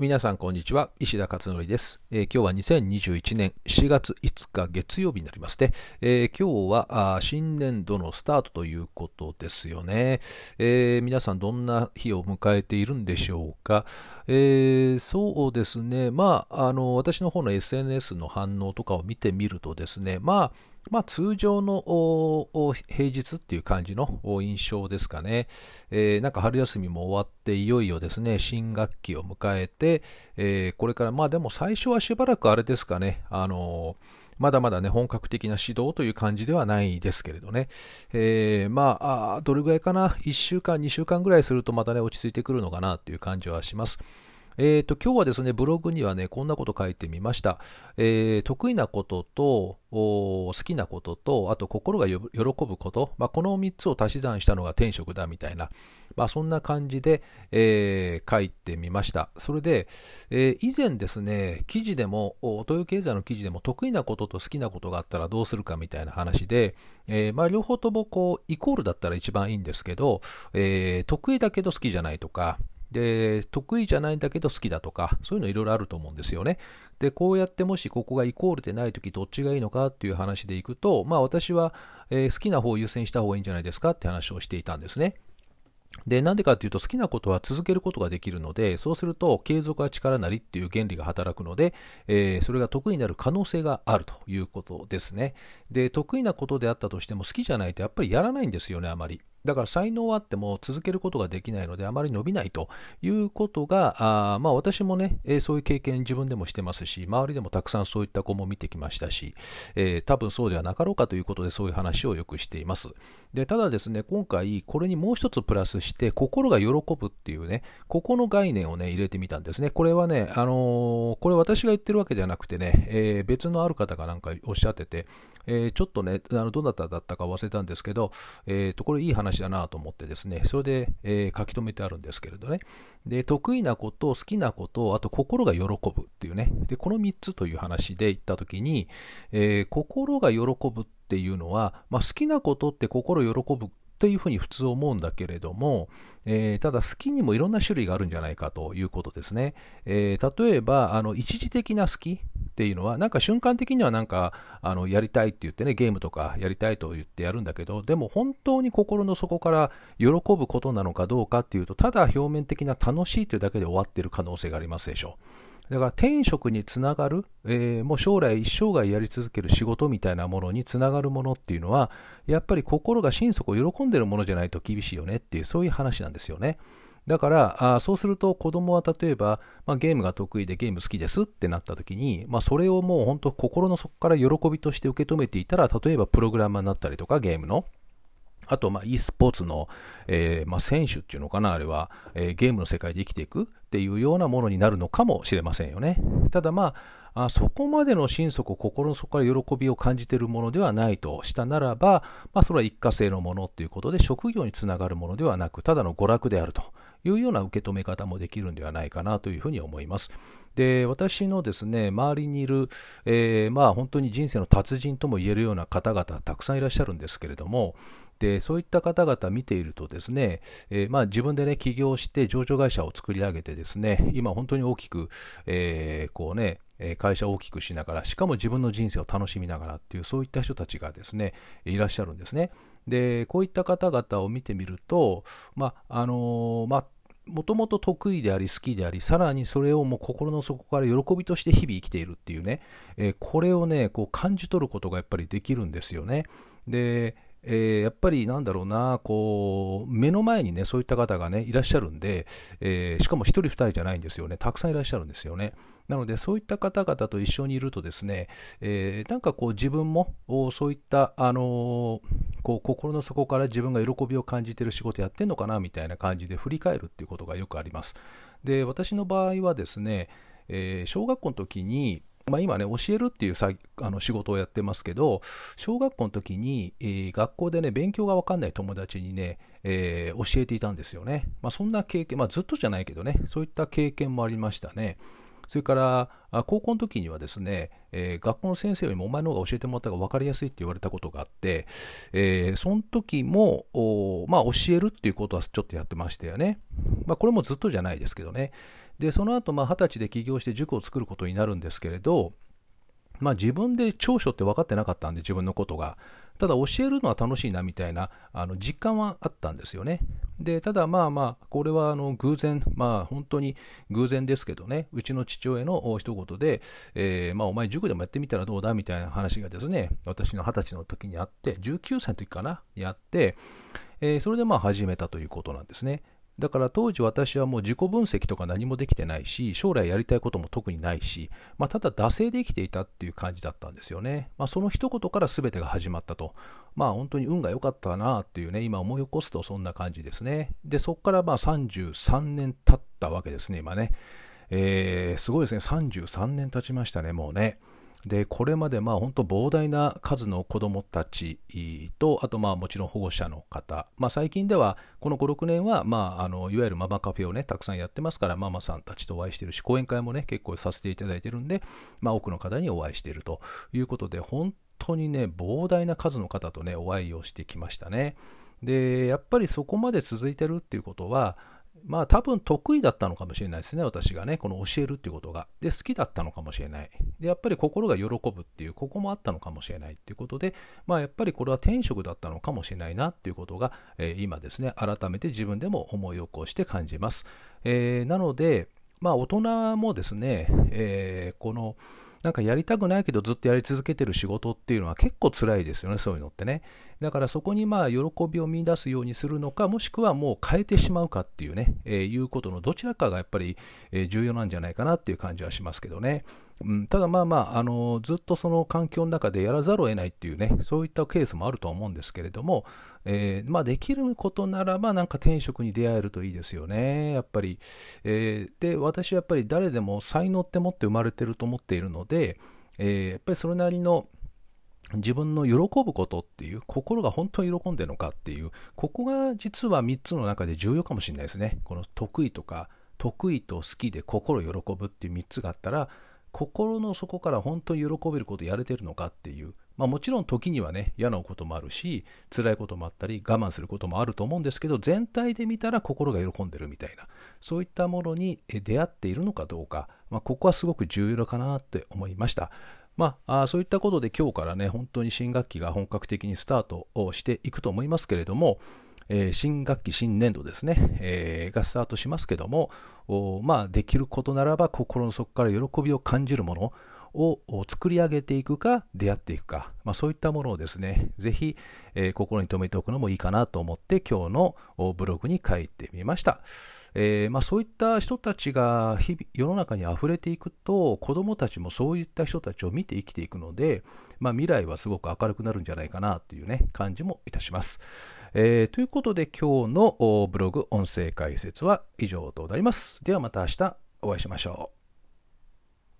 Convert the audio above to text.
皆さんこんにちは。石田勝則です、えー、今日は2021年4月5日月曜日になりますね、えー、今日は新年度のスタートということですよね、えー、皆さんどんな日を迎えているんでしょうか、えそうですね。まああの私の方の SNS の反応とかを見てみるとですね。まあまあ、通常の平日っていう感じの印象ですかね、えー、なんか春休みも終わっていよいよですね新学期を迎えて、えー、これからまあでも最初はしばらくあれですかねあのーまだまだね、本格的な指導という感じではないですけれどね。えー、まあ、どれぐらいかな、1週間、2週間ぐらいするとまたね、落ち着いてくるのかなっていう感じはします。えーと、今日はですね、ブログにはね、こんなこと書いてみました。えー、得意なことと、好きなことと、あと心が喜ぶこと、まあ、この3つを足し算したのが天職だみたいな、まあ、そんな感じで、えー、書いてみました。それで、えー、以前ですね、記事でも、東洋経済の記事でも得意なことと好きなことがあったらどうするかみたいな話で、えー、まあ、両方ともこうイコールだったら一番いいんですけど、え得意だけど好きじゃないとか、で、得意じゃないんだけど好きだとか、そういうのいろいろあると思うんですよね。で、こうやってもしここがイコールでないときどっちがいいのかっていう話でいくと、まあ私は、えー、好きな方を優先した方がいいんじゃないですかって話をしていたんですね。で、なんでかっていうと好きなことは続けることができるので、そうすると継続は力なりっていう原理が働くので、えー、それが得意になる可能性があるということですね。で、得意なことであったとしても好きじゃないとやっぱりやらないんですよね、あまり。だから才能はあっても続けることができないのであまり伸びないということが、あまあ私もね、えー、そういう経験自分でもしてますし、周りでもたくさんそういった子も見てきましたし、えー、多分そうではなかろうかということでそういう話をよくしています。で、ただですね、今回これにもう一つプラスして心が喜ぶっていうね、ここの概念をね、入れてみたんですね。これはね、あのー、これ私が言ってるわけではなくてね、え別のある方がなんかおっしゃってて、えちょっとね、あのどなただったか忘れたんですけど、えっ、と、これいい話話だなと思ってですね、それで、えー、書き留めてあるんですけれどね。で、得意なこと、好きなこと、あと心が喜ぶっていうね。で、この3つという話で言ったときに、えー、心が喜ぶっていうのは、まあ、好きなことって心喜ぶというふうに普通思うんだけれども、えー、ただ好きにもいろんな種類があるんじゃないかということですね。えー、例えば、あの一時的な好きっていうのは、なんか瞬間的にはなんかあのやりたいって言ってね、ゲームとかやりたいと言ってやるんだけど、でも本当に心の底から喜ぶことなのかどうかっていうと、ただ表面的な楽しいというだけで終わってる可能性がありますでしょう。だから転職につながる、えー、もう将来一生涯やり続ける仕事みたいなものにつながるものっていうのは、やっぱり心が心底喜んでるものじゃないと厳しいよねっていう、そういう話なんですよね。だからあそうすると子供は例えば、まあ、ゲームが得意でゲーム好きですってなった時に、まあ、それをもう本当心の底から喜びとして受け止めていたら例えばプログラマーになったりとかゲームのあと、まあ、e スポーツの、えー、まあ、選手っていうのかな、あれは、えー、ゲームの世界で生きていくっていうようなものになるのかもしれませんよね。ただまあ、あそこまでの心底、心の底から喜びを感じているものではないとしたならば、まあ、それは一過性のものということで、職業につながるものではなく、ただの娯楽であるというような受け止め方もできるんではないかなというふうに思います。で私のですね周りにいる、えー、まあ本当に人生の達人とも言えるような方々たくさんいらっしゃるんですけれどもでそういった方々見ているとですね、えー、まあ、自分でね起業して上場会社を作り上げてですね今本当に大きく、えー、こうね会社を大きくしながらしかも自分の人生を楽しみながらっていうそういった人たちがですねいらっしゃるんですね。でこういった方々を見てみるとまああのまあもともと得意であり好きであり、さらにそれをもう心の底から喜びとして日々生きているっていうね、えー、これをね、こう感じ取ることがやっぱりできるんですよね。で、えー、やっぱりなんだろうな、こう、目の前にね、そういった方がね、いらっしゃるんで、えー、しかも1人2人じゃないんですよね、たくさんいらっしゃるんですよね。なので、そういった方々と一緒にいるとですね、えー、なんかこう自分も、そういった、あのこう心の底から自分が喜びを感じてる仕事やってんのかなみたいな感じで振り返るっていうことがよくあります。で、私の場合はですね、え小学校の時に、まあ、今ね、教えるっていうさあの仕事をやってますけど、小学校の時に、えー、学校でね、勉強がわかんない友達にね、えー、教えていたんですよね。まあ、そんな経験、まあ、ずっとじゃないけどね、そういった経験もありましたね。それから、高校の時にはですね、えー、学校の先生よりもお前の方が教えてもらった方が分かりやすいって言われたことがあって、えー、その時も、まあ、教えるっていうことはちょっとやってましたよね。まあ、これもずっとじゃないですけどね。で、その後、まあ、20歳で起業して塾を作ることになるんですけれど、まあ、自分で長所って分かってなかったんで、自分のことが。ただ、教えるのは楽しいなみたいなあの実感はあったんですよね。で、ただまあまあ、これはあの偶然、まあ本当に偶然ですけどね、うちの父親の一言で、えー、まあお前塾でもやってみたらどうだみたいな話がですね、私の二十歳の時にあって、19歳の時かな、やって、えー、それでまあ始めたということなんですね。だから当時私はもう自己分析とか何もできてないし、将来やりたいことも特にないし、まあ、ただ惰性で生きていたっていう感じだったんですよね。まあ、その一言から全てが始まったと。まあ本当に運が良かったなっていうね、今思い起こすとそんな感じですね。で、そこからまあ33年経ったわけですね、今ね。えー、すごいですね。33年経ちましたね、もうね。でこれまでまあ本当膨大な数の子どもたちとあとまあもちろん保護者の方、まあ、最近ではこの56年はまああのいわゆるママカフェをねたくさんやってますからママさんたちとお会いしてるし講演会もね結構させていただいてるんで、まあ、多くの方にお会いしていると。いうことで本当にね膨大な数の方とねお会いをしてきましたね。でやっぱりそこまで続いてるっていうことはまあ多分得意だったのかもしれないですね、私がね、この教えるっていうことが。で、好きだったのかもしれない。で、やっぱり心が喜ぶっていう、ここもあったのかもしれないっていうことで、まあやっぱりこれは天職だったのかもしれないなっていうことが、えー、今ですね、改めて自分でも思い起こして感じます。えー、なので、まあ大人もですね、えー、この、なんかやりたくないけどずっとやり続けてる仕事っていうのは結構辛いですよね、そういうのってね。だからそこにまあ喜びを見出すようにするのか、もしくはもう変えてしまうかっていうね、えー、いうことのどちらかがやっぱり重要なんじゃないかなっていう感じはしますけどね。うん、ただまあまあ、あのずっとその環境の中でやらざるを得ないっていうね、そういったケースもあるとは思うんですけれども、えー、まあ、できることならば、なんか転職に出会えるといいですよね、やっぱり。えー、で、私やっぱり誰でも才能って持って生まれてると思っているので、えー、やっぱりそれなりの自分の喜ぶことっていう、心が本当に喜んでるのかっていう、ここが実は3つの中で重要かもしれないですね。この得意とか、得意と好きで心喜ぶっていう3つがあったら、心の底から本当に喜べることやれてるのかっていう、まあ、もちろん時にはね嫌なこともあるし辛いこともあったり我慢することもあると思うんですけど全体で見たら心が喜んでるみたいなそういったものに出会っているのかどうか、まあ、ここはすごく重要かなって思いました。まあ、そういったことで今日からね本当に新学期が本格的にスタートをしていくと思いますけれどもえ、新学期、新年度ですね、え、がスタートしますけども、まあ、できることならば心の底から喜びを感じるものを作り上げていくか出会っていくか、まあ、そういったものをですねぜひ、えー、心に留めておくのもいいかなと思って今日のブログに書いてみました、えー、まあ、そういった人たちが日々世の中にあふれていくと子どもたちもそういった人たちを見て生きていくので、まあ、未来はすごく明るくなるんじゃないかなというね感じもいたします、えー、ということで今日のブログ音声解説は以上となります。ではまた明日お会いしましょう。